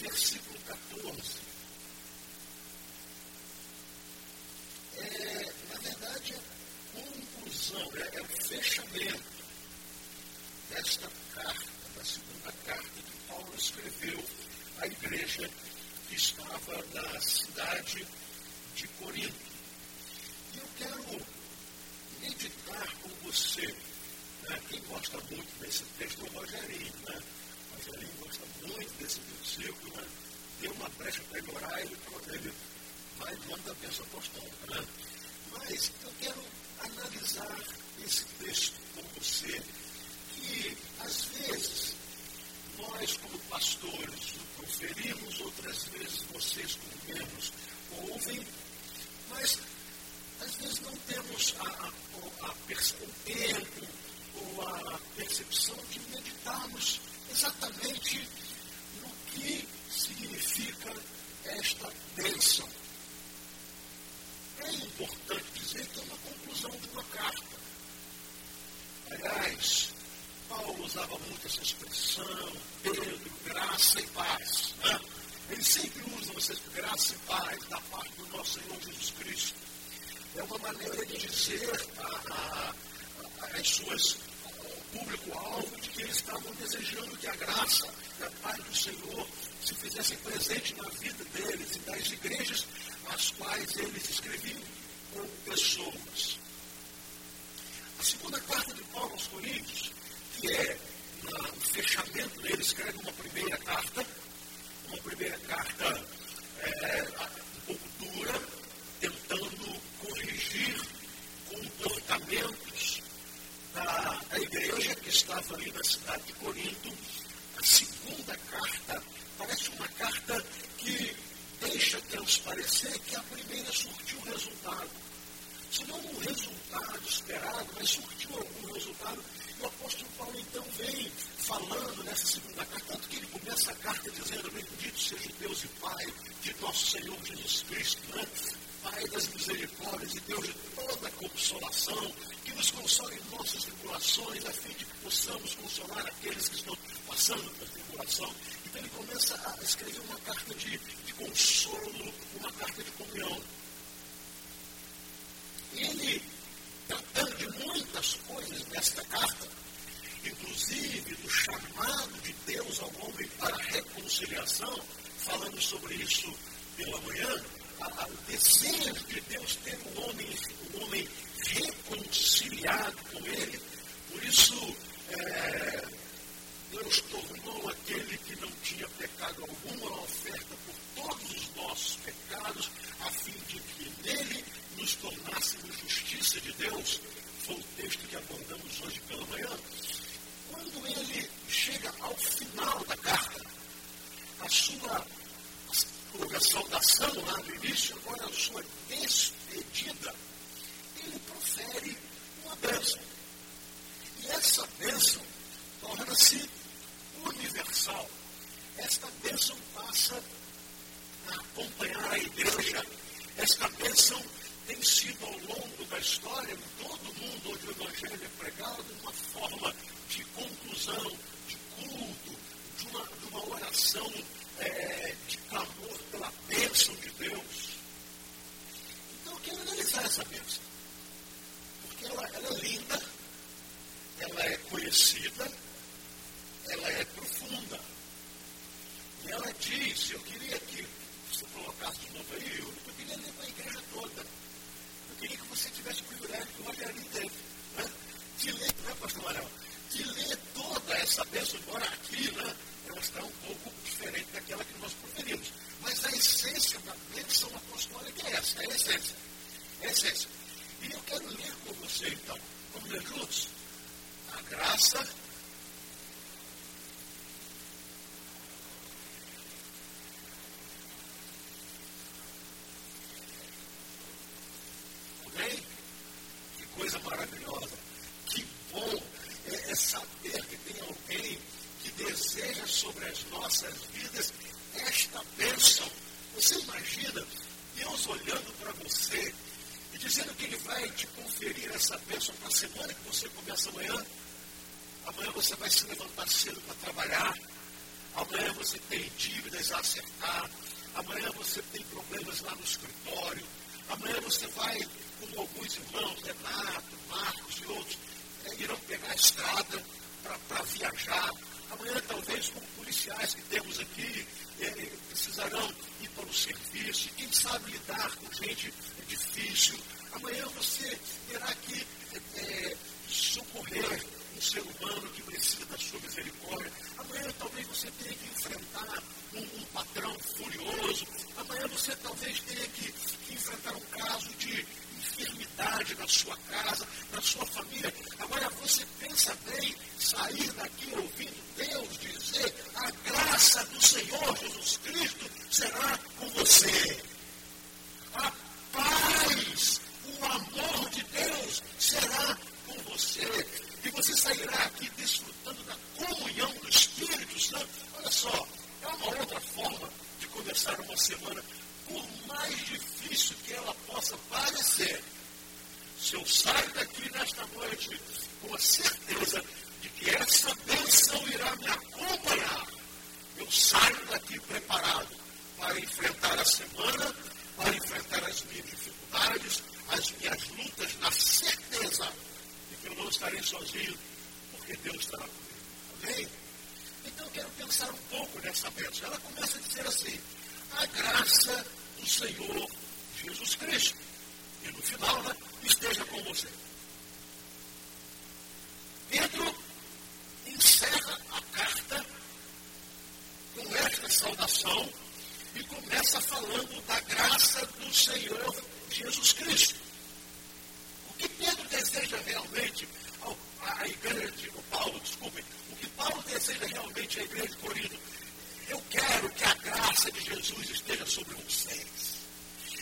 versículo 14. É, na verdade, é conclusão, é, é o fechamento desta carta, da segunda carta que Paulo escreveu à igreja que estava na cidade de Corinto. E eu quero meditar com você. Né? Quem gosta muito desse texto o Rogerinho. Né? Rogerinho gosta muito desse versículo. Né? Deu uma brecha para ele orar, ele, ele vai manda a bênção apostólica. Né? Mas eu quero analisar esse texto com você, que às vezes nós, como pastores, o proferimos, outras vezes vocês, como membros, ouvem, mas às vezes não temos a, a, a, o tempo ou a percepção de meditarmos exatamente no que significa esta bênção. É importante dizer que é uma conclusão de uma carta. Aliás, Paulo usava muito essa expressão, Pedro, graça e paz. Né? Ele sempre usa essas graça e paz da parte do nosso Senhor Jesus Cristo. É uma maneira de dizer às suas público-alvo de que eles estavam desejando que a graça e a paz do Senhor se fizessem presente na vida deles e das igrejas às quais eles escreviam com pessoas. A segunda carta de Paulo aos Coríntios, que é no fechamento dele, escreve uma primeira carta, uma primeira carta é, um pouco dura, tentando corrigir comportamentos da, da igreja que estava ali na cidade de Corinto. A segunda carta parece uma carta que deixa transparecer que a primeira surtiu resultado. Se não um resultado esperado, mas surtiu algum resultado. E o apóstolo Paulo então vem falando nessa segunda carta, tanto que ele começa a carta dizendo, bendito seja Deus e Pai de nosso Senhor Jesus Cristo, né? Pai das misericórdias e Deus de toda consolação, que nos console em nossas tribulações, a fim de que possamos consolar aqueles que estão passando por tribulação. Então ele começa a escrever uma carta de, de consolo, uma carta de comunhão. E ele, tratando de muitas coisas nesta carta, inclusive do chamado de Deus ao homem para a reconciliação, falando sobre isso pela manhã, a, a, o desejo de Deus ter um homem, um homem reconciliado com ele. Por isso, é, Deus tornou aquele que não tinha pecado algum uma oferta por todos os nossos pecados, a fim de que nele tornássemos justiça de Deus. Foi o texto que abordamos hoje pela manhã. Quando ele chega ao final da carta, a sua a saudação lá no início, agora a sua despedida, ele profere uma bênção. E essa bênção torna-se universal. Esta bênção passa a acompanhar a igreja. Esta bênção tem sido ao longo da história, em todo mundo onde o Evangelho é pregado, uma forma de conclusão, de culto, de uma, de uma oração é, de clamor pela bênção de Deus. Então eu quero analisar essa bênção. Porque ela, ela é linda, ela é conhecida, ela é profunda. E ela diz, eu queria que você colocasse de novo aí, eu, queria ler para a igreja toda. Queria que você tivesse o privilégio que o Rogério teve, né? de ler, né, pastor Manuel? De ler toda essa bênção, embora aqui, né? Ela está um pouco diferente daquela que nós proferimos. Mas a essência da bênção apostólica é essa, é a essência. É a essência. E eu quero ler com você, então. Vamos ler juntos? A graça Amém? Que coisa maravilhosa. Que bom é, é saber que tem alguém que deseja sobre as nossas vidas esta bênção. Você imagina Deus olhando para você e dizendo que Ele vai te conferir essa bênção para a semana que você começa amanhã? Amanhã você vai se levantar cedo para trabalhar. Amanhã você tem dívidas a acertar. Amanhã você tem problemas lá no escritório. Amanhã você vai, com alguns irmãos, Renato, Marcos e outros, irão pegar a estrada para viajar. Amanhã, talvez, como policiais que temos aqui, é, precisarão ir para o serviço. Quem sabe lidar com gente difícil. Amanhã você terá que é, socorrer um ser humano que precisa da sua misericórdia. Amanhã talvez você tenha que enfrentar um, um patrão furioso. Amanhã você talvez tenha que, que enfrentar um caso de enfermidade na sua casa, na sua família. Agora você pensa bem sair daqui ouvindo Deus dizer a graça do Senhor Jesus Cristo será com você. A paz, o amor de Deus será com você. E você sairá aqui desfrutando da comunhão do Espírito Santo. Olha só, é uma outra forma de começar uma semana, por mais difícil que ela possa parecer. Se eu saio daqui nesta noite com a certeza de que essa bênção irá me acompanhar, eu saio daqui preparado para enfrentar a semana, para enfrentar as minhas dificuldades, as minhas lutas, na certeza de que eu não estarei sozinho, porque Deus estará comigo. Amém? Então eu quero pensar um pouco nessa bênção. Ela começa a dizer assim: a graça do Senhor Jesus Cristo. E no final, né, esteja com você. Pedro encerra a carta com esta saudação e começa falando da graça do Senhor Jesus Cristo. O que Pedro deseja realmente à igreja de Paulo, desculpe, o que Paulo deseja realmente à igreja de Corinto, eu quero que a graça de Jesus esteja sobre vocês.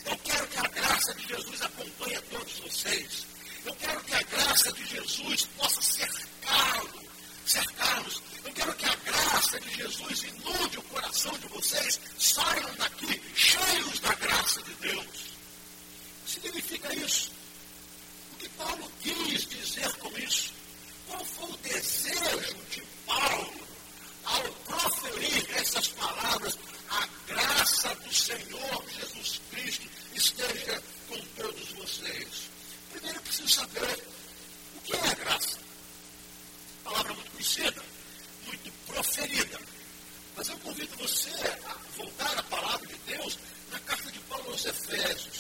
Eu quero que a graça de Jesus acompanhe a todos vocês. Eu quero que a graça de Jesus possa cercá-los, cercá-los. Eu quero que a graça de Jesus inunde o coração de vocês, saiam daqui cheios da graça de Deus. Significa isso. O que Paulo quis dizer com isso? Qual foi o desejo de Paulo ao proferir essas palavras? A graça do Senhor Jesus Cristo esteja com todos vocês. Primeiro eu preciso saber o que é a graça. Palavra muito conhecida, muito proferida. Mas eu convido você a voltar à palavra de Deus na carta de Paulo aos Efésios.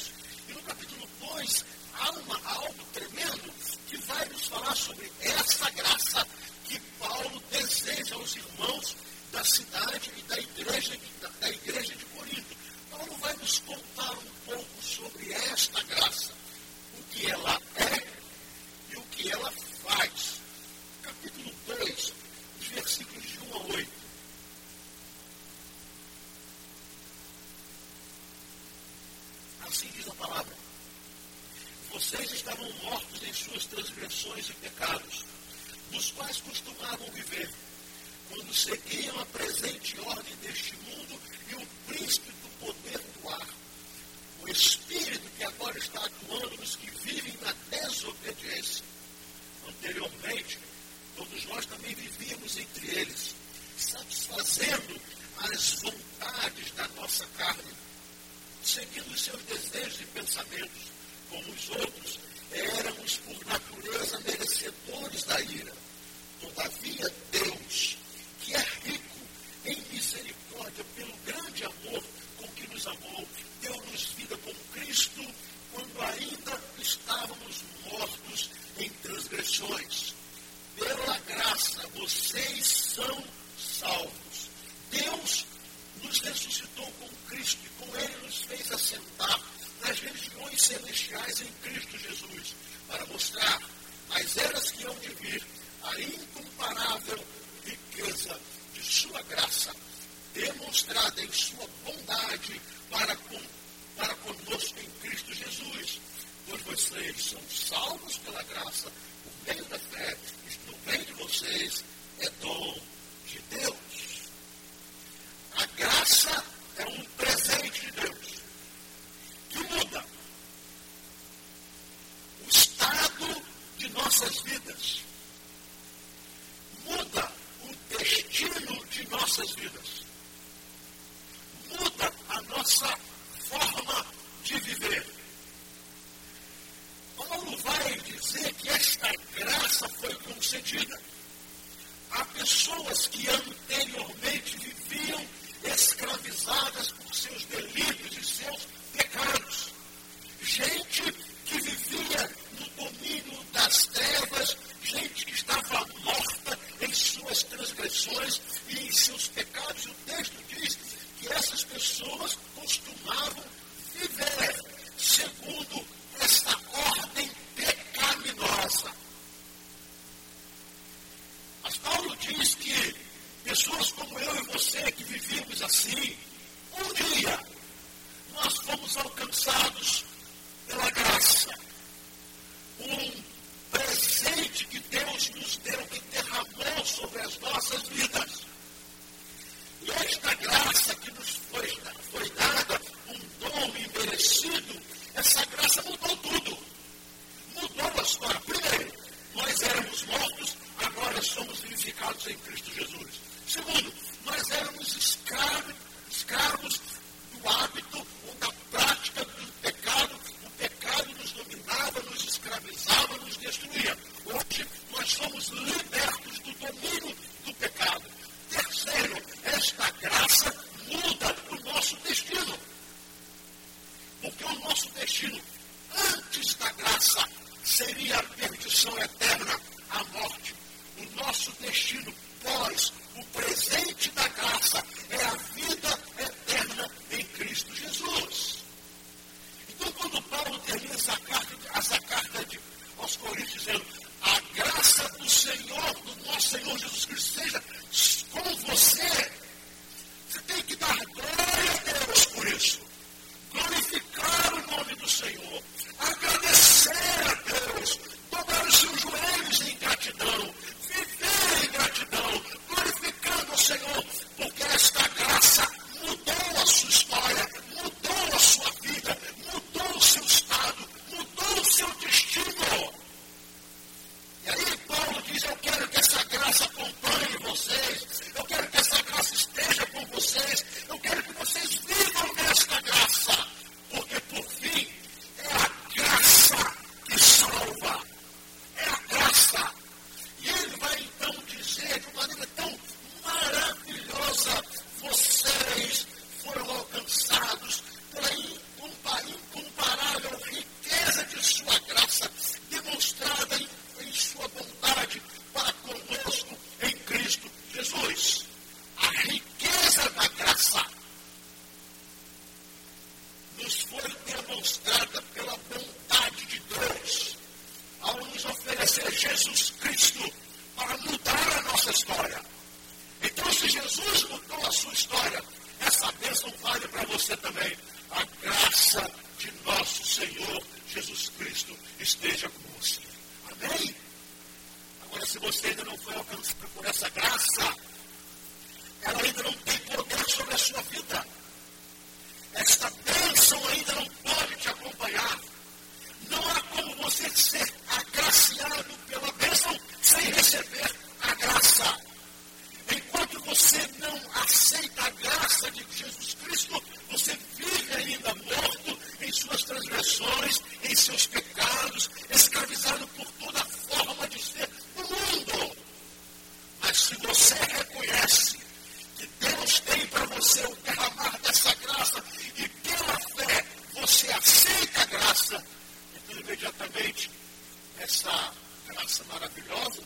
essa graça maravilhosa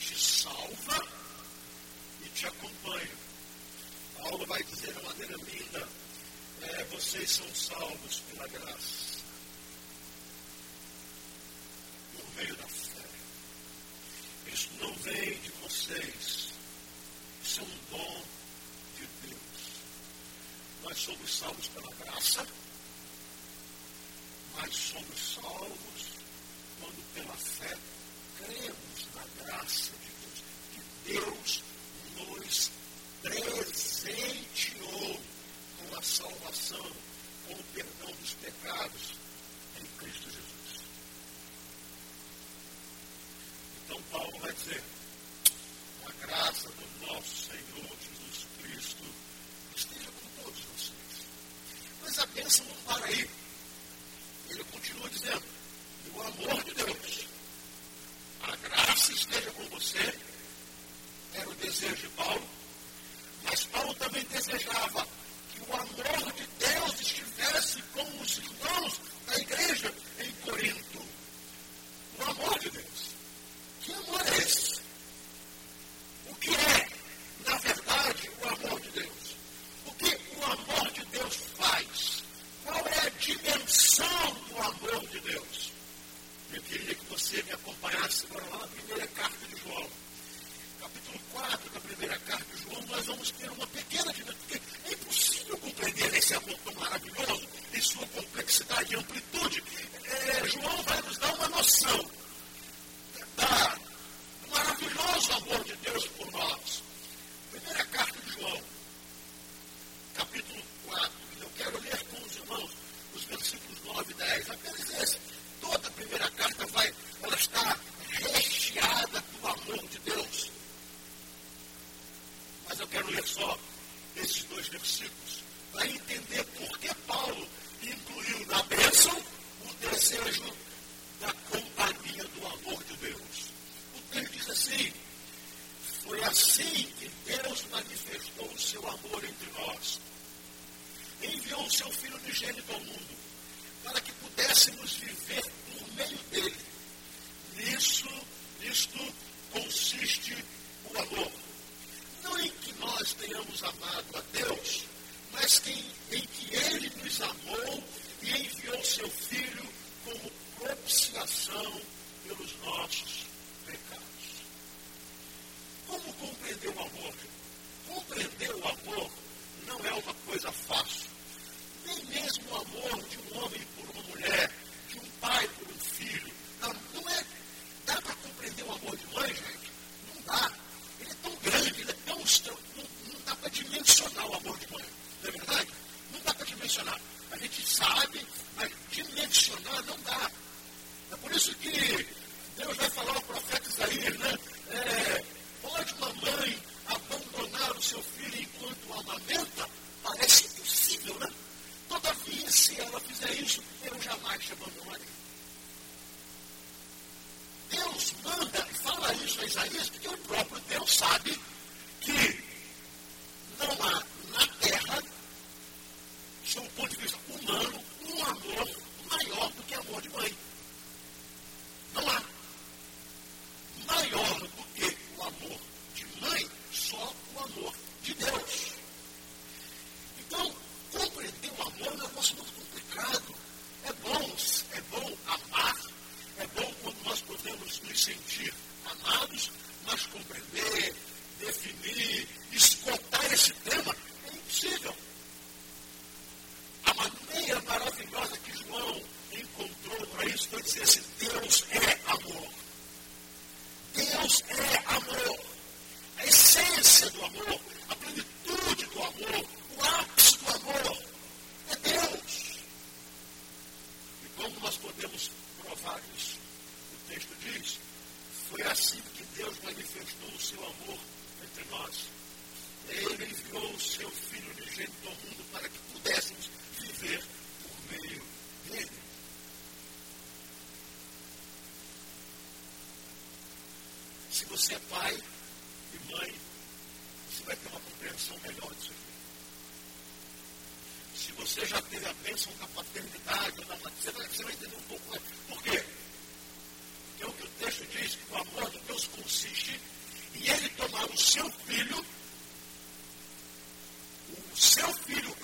te salva e te acompanha. Paulo vai dizer de maneira linda: é, vocês são salvos pela graça, por meio da fé. Isso não vem de vocês, isso é um dom de Deus. Nós somos salvos pela graça, mas somos salvos quando pela fé cremos na graça de Deus, que Deus nos presenteou com a salvação, com o perdão dos pecados em Cristo Jesus. Então Paulo vai dizer, a graça do nosso Senhor Jesus Cristo esteja com todos vocês. Mas a bênção não para aí. Ele continua dizendo, o amor de Deus. A graça esteja com você, era o desejo de Paulo, mas Paulo também desejava que o amor de Deus estivesse com os irmãos Se você é pai e mãe, você vai ter uma compreensão melhor disso aqui. Se você já teve a bênção da paternidade, da maternidade, você vai entender um pouco mais. Por quê? Porque é o que o texto diz, que o amor de Deus consiste em ele tomar o seu filho, o seu filho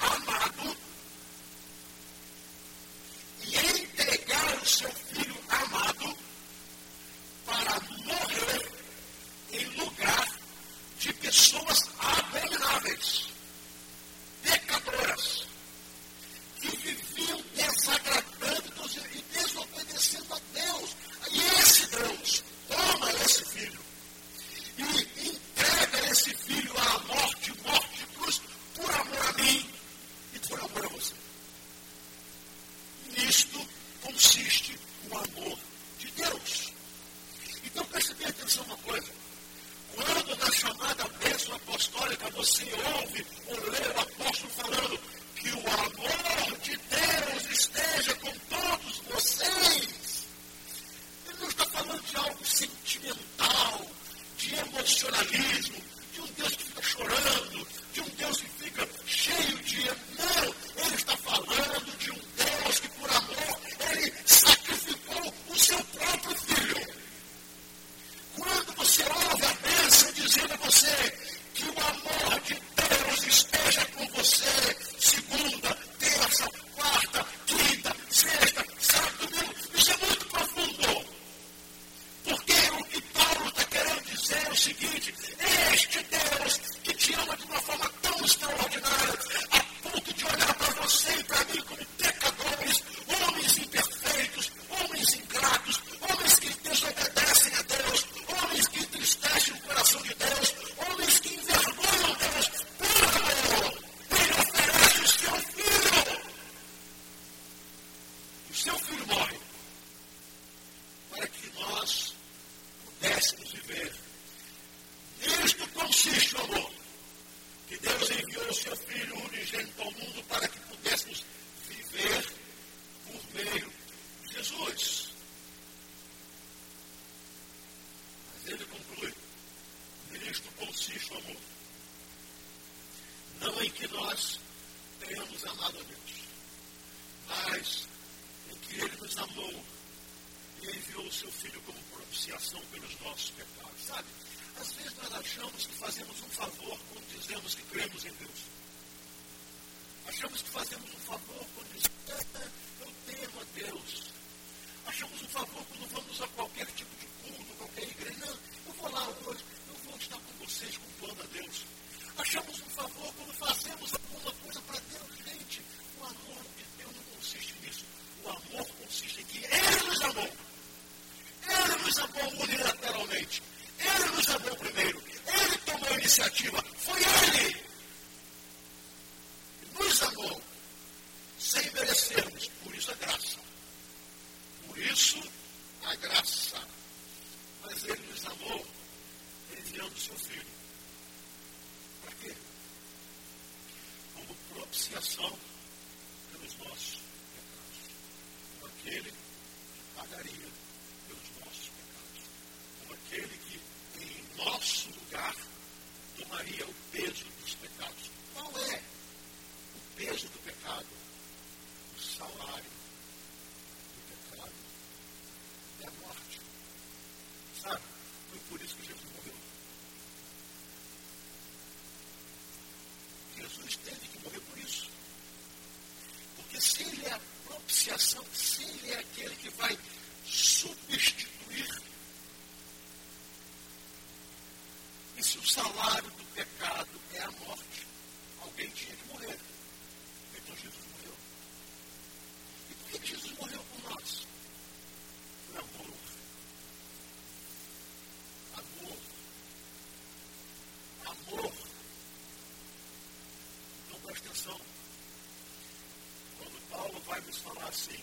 Falar assim: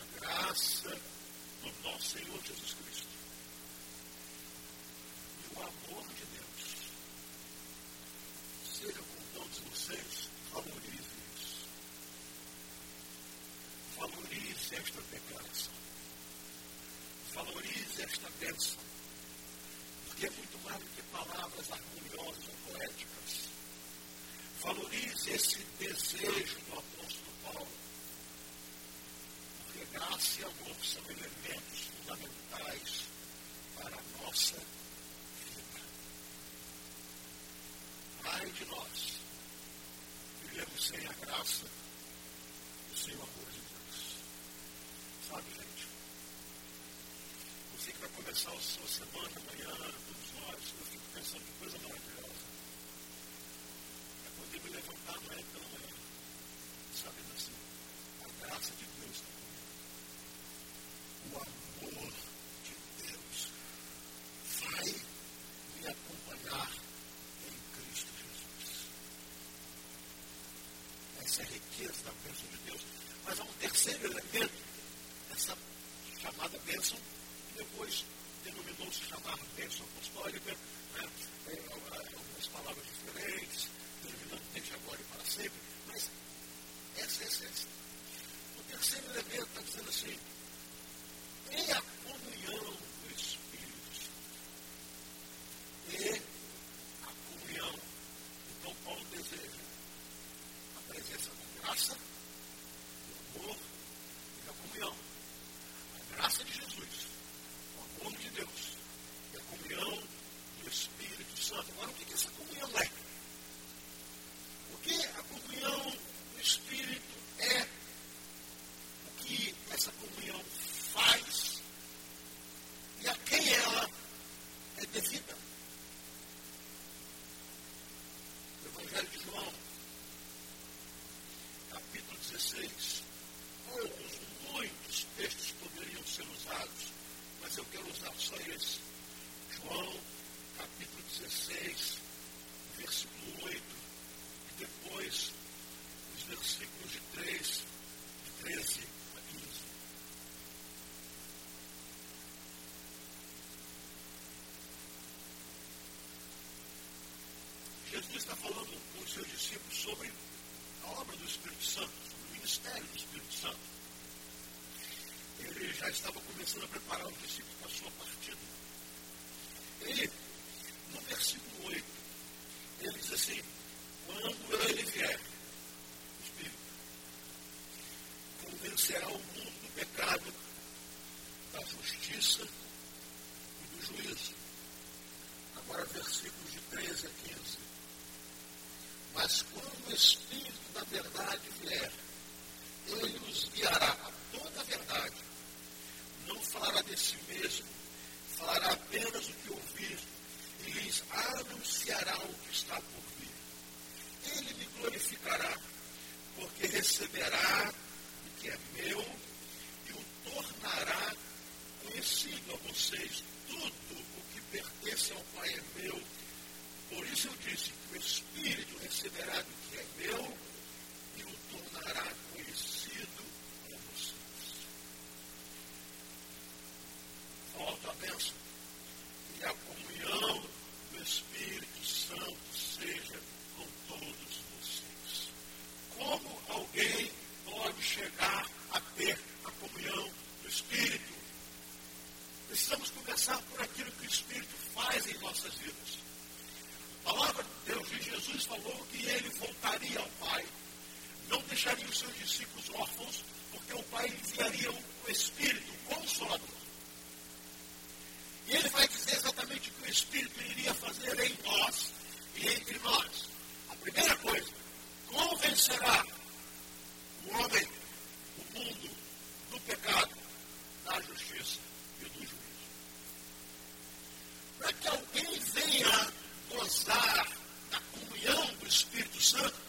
a graça do nosso Senhor Jesus Cristo e o amor de Deus seja com todos vocês. Valorize isso. Valorize esta declaração. Valorize esta bênção. Porque é muito mais do que palavras harmoniosas ou poéticas valorize esse desejo esse amor são elementos fundamentais para a nossa vida. Ai de nós, vivemos sem a graça e sem o amor de Deus. Sabe, gente? Você que vai começar a sua semana amanhã, começando a preparar os discípulos para a sua partida. Ele, no versículo 8, ele diz assim, quando ele vier, o Espírito, convencerá o mundo do pecado, da justiça e do juízo. Agora versículos de 13 a 15. Mas quando o Espírito da verdade vier, ele os guiará falará de si mesmo, falará apenas o que ouvir e lhes anunciará o que está por vir. Ele me glorificará, porque receberá o que é meu e o tornará conhecido a vocês. Tudo o que pertence ao Pai é meu. Por isso eu disse que o Espírito receberá do que é meu Krishna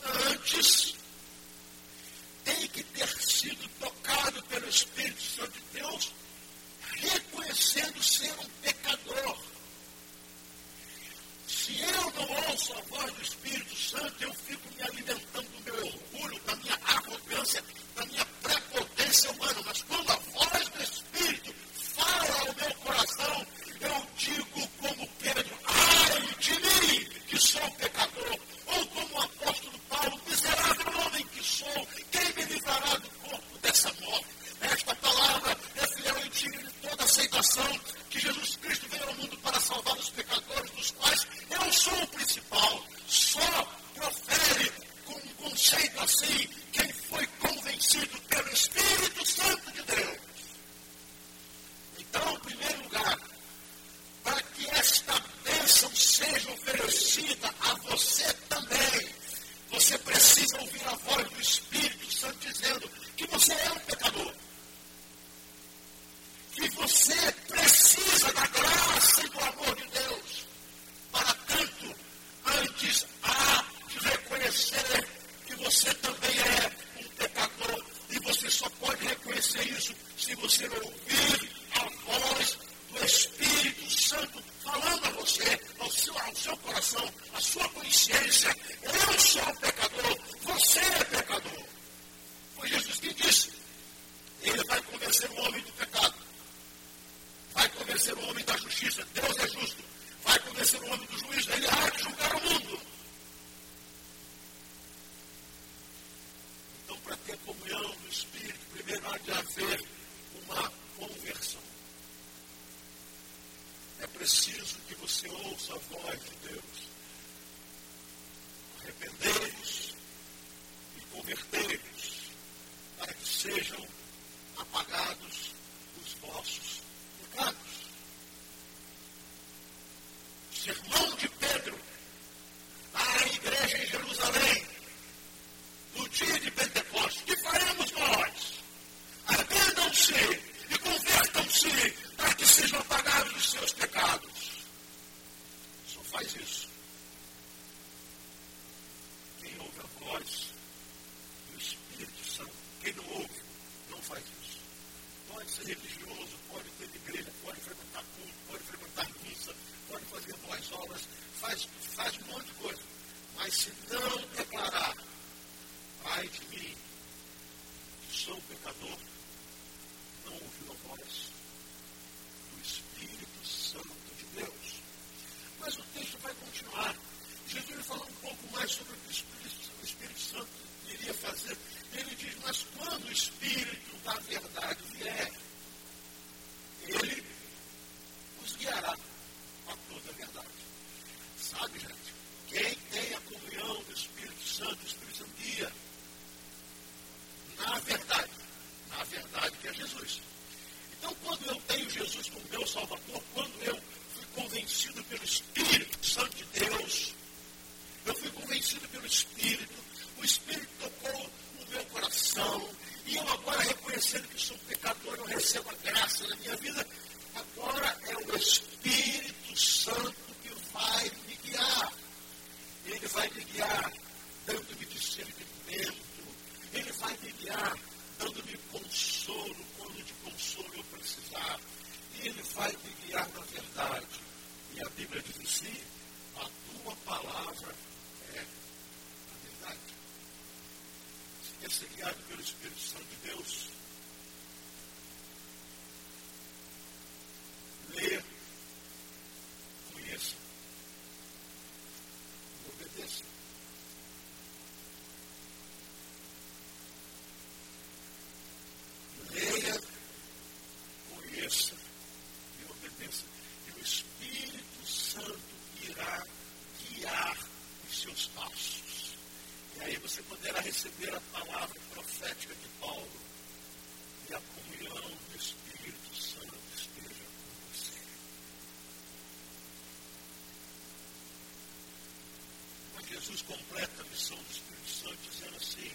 Jesus completa a missão do Espírito Santo dizendo assim: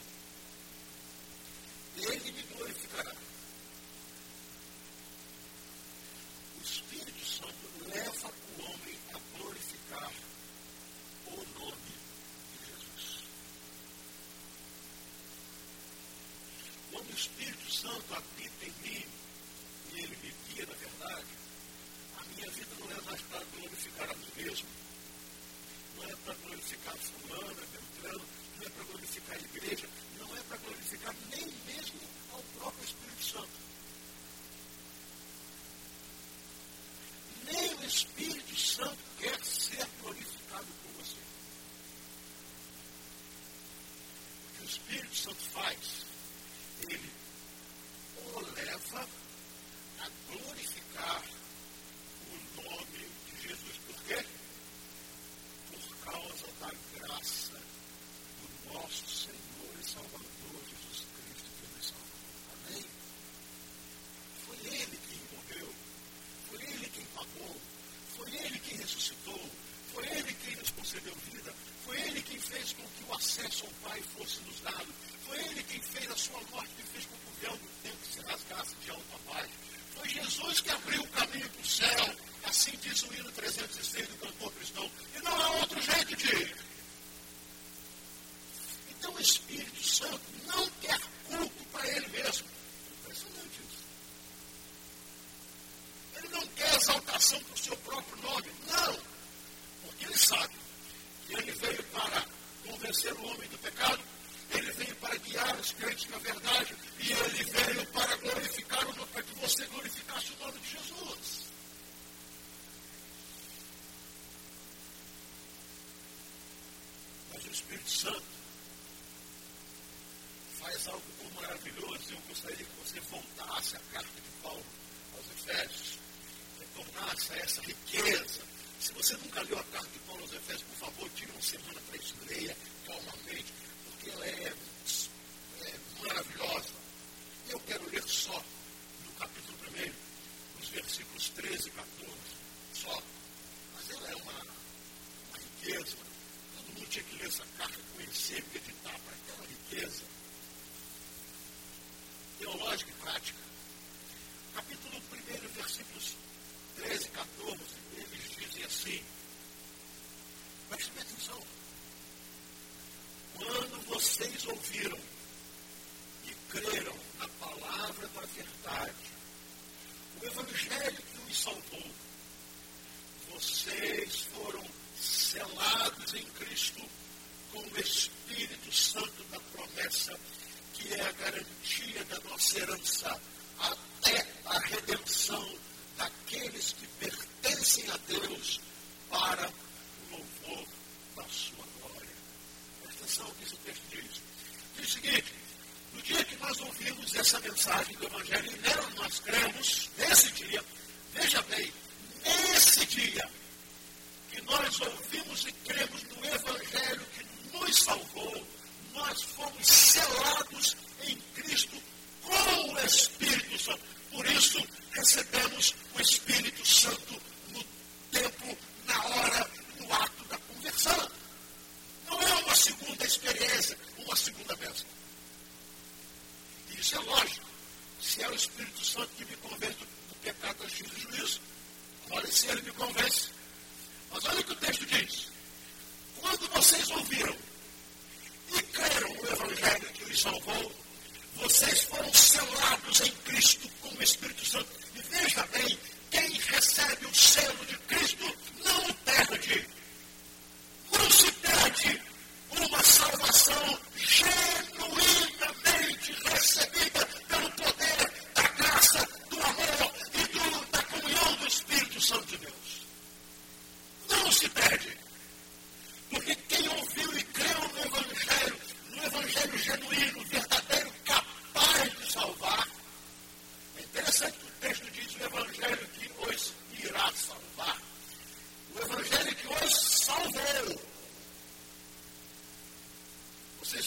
Ele me glorificará. Espírito Santo não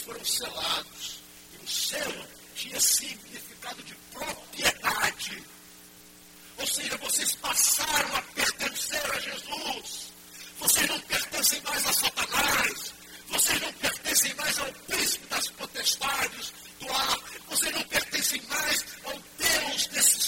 foram selados. E o selo tinha significado de propriedade. Ou seja, vocês passaram a pertencer a Jesus. Vocês não pertencem mais a Satanás. Vocês não pertencem mais ao príncipe das potestades do ar. Vocês não pertencem mais ao Deus desse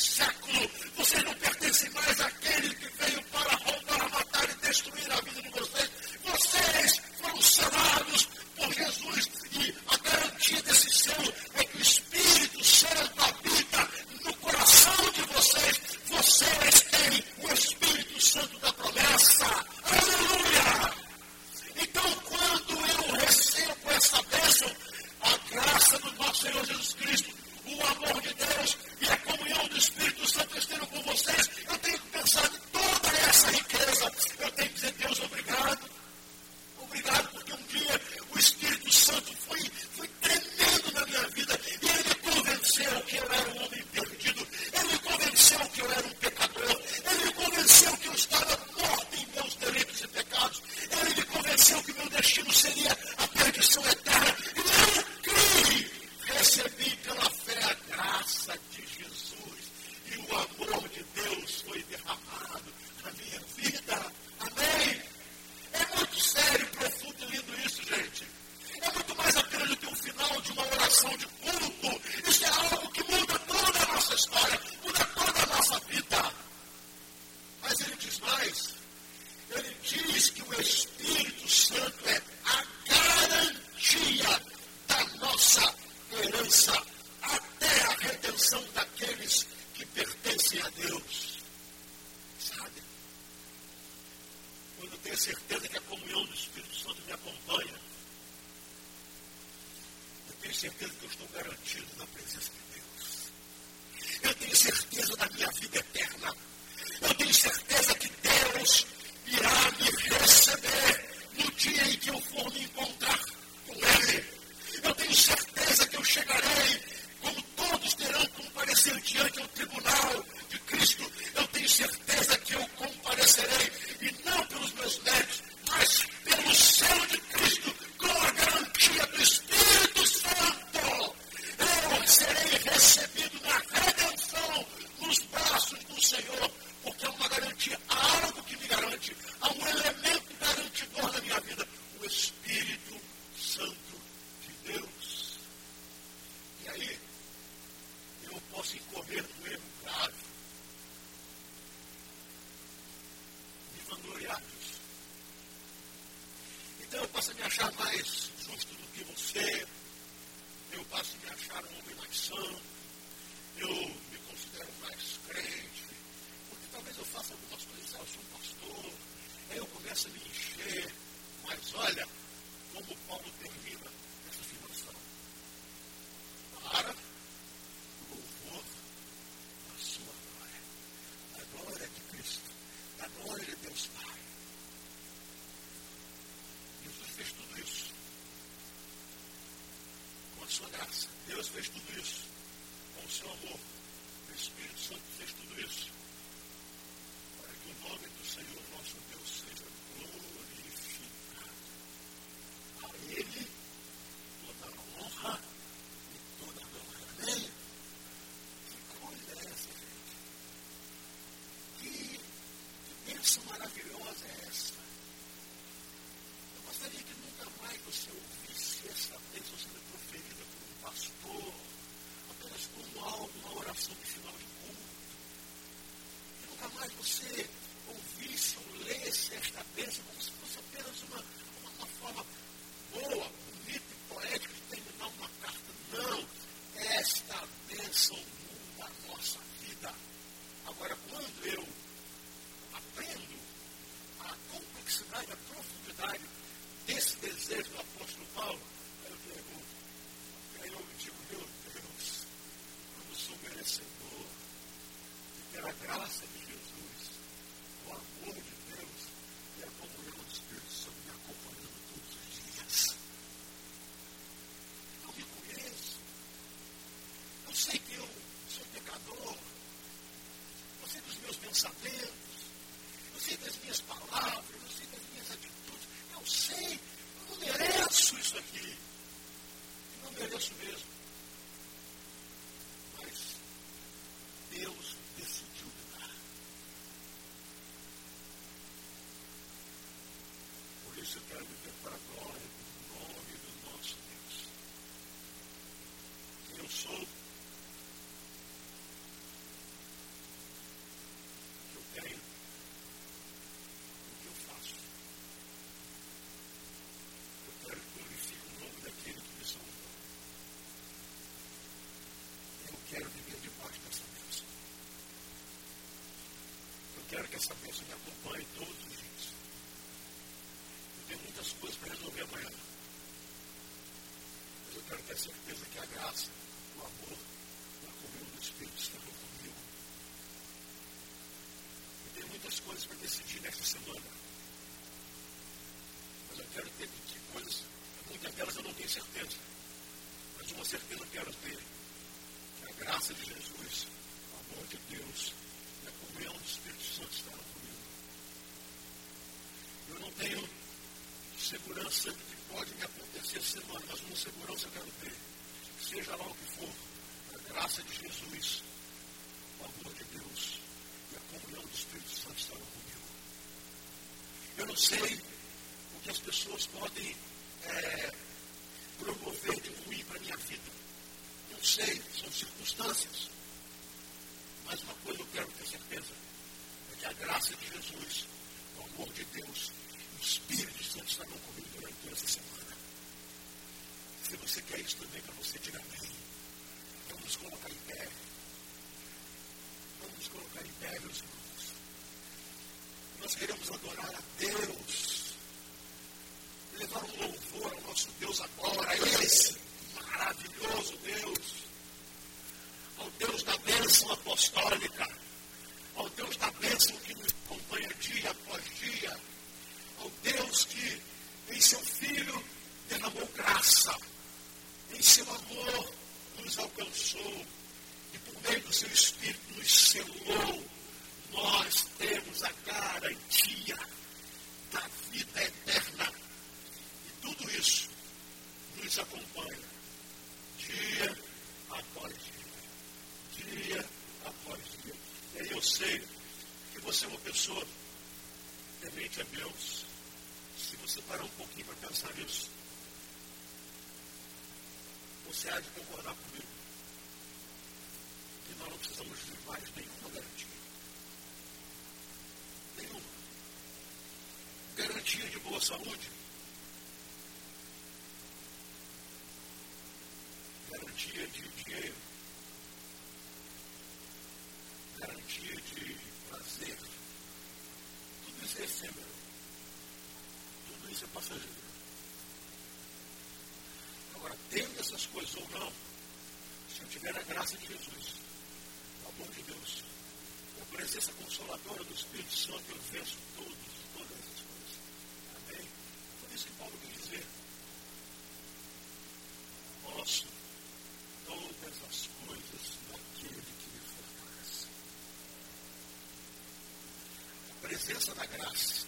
capacity pode me acontecer semana, mas uma segurança eu quero ter. Seja lá o que for, a graça de Jesus, o amor de Deus e a comunhão do Espírito Santo estarão comigo. Eu não sei o que as pessoas podem é, promover de ruim para a minha vida. Não sei, são circunstâncias. Mas uma coisa eu quero ter certeza, é que a graça de Jesus, o amor de Deus Espírito Santo estarão comigo durante essa semana. Se você quer isso também para você, diga amém. Vamos nos colocar em pé. Vamos colocar em pé, meus irmãos. Nós queremos adorar a Deus. Levar um louvor ao nosso Deus agora. Esse maravilhoso Deus ao Deus da bênção apostólica, ao Deus da bênção que nos acompanha dia após dia, ao Deus que em seu Filho derramou graça, em seu amor nos alcançou e por meio do seu Espírito nos selou. Nós temos a garantia da vida eterna. E tudo isso nos acompanha dia após dia dia após dia. E aí eu sei que você é uma pessoa temente a Deus. Se você parar um pouquinho para pensar nisso, você há de concordar comigo que nós não precisamos de mais nenhuma garantia. Nenhuma. Garantia de boa saúde. Garantia de dinheiro garantia de prazer. Tudo isso é efêmero. Tudo isso é passageiro. Agora, tendo essas coisas ou não, se eu tiver a graça de Jesus, o amor de Deus, a presença consoladora do Espírito Santo, eu venço todos, todas essas coisas. Amém? Por isso que Paulo quer dizer. Posso todas as coisas naquele que presença da graça,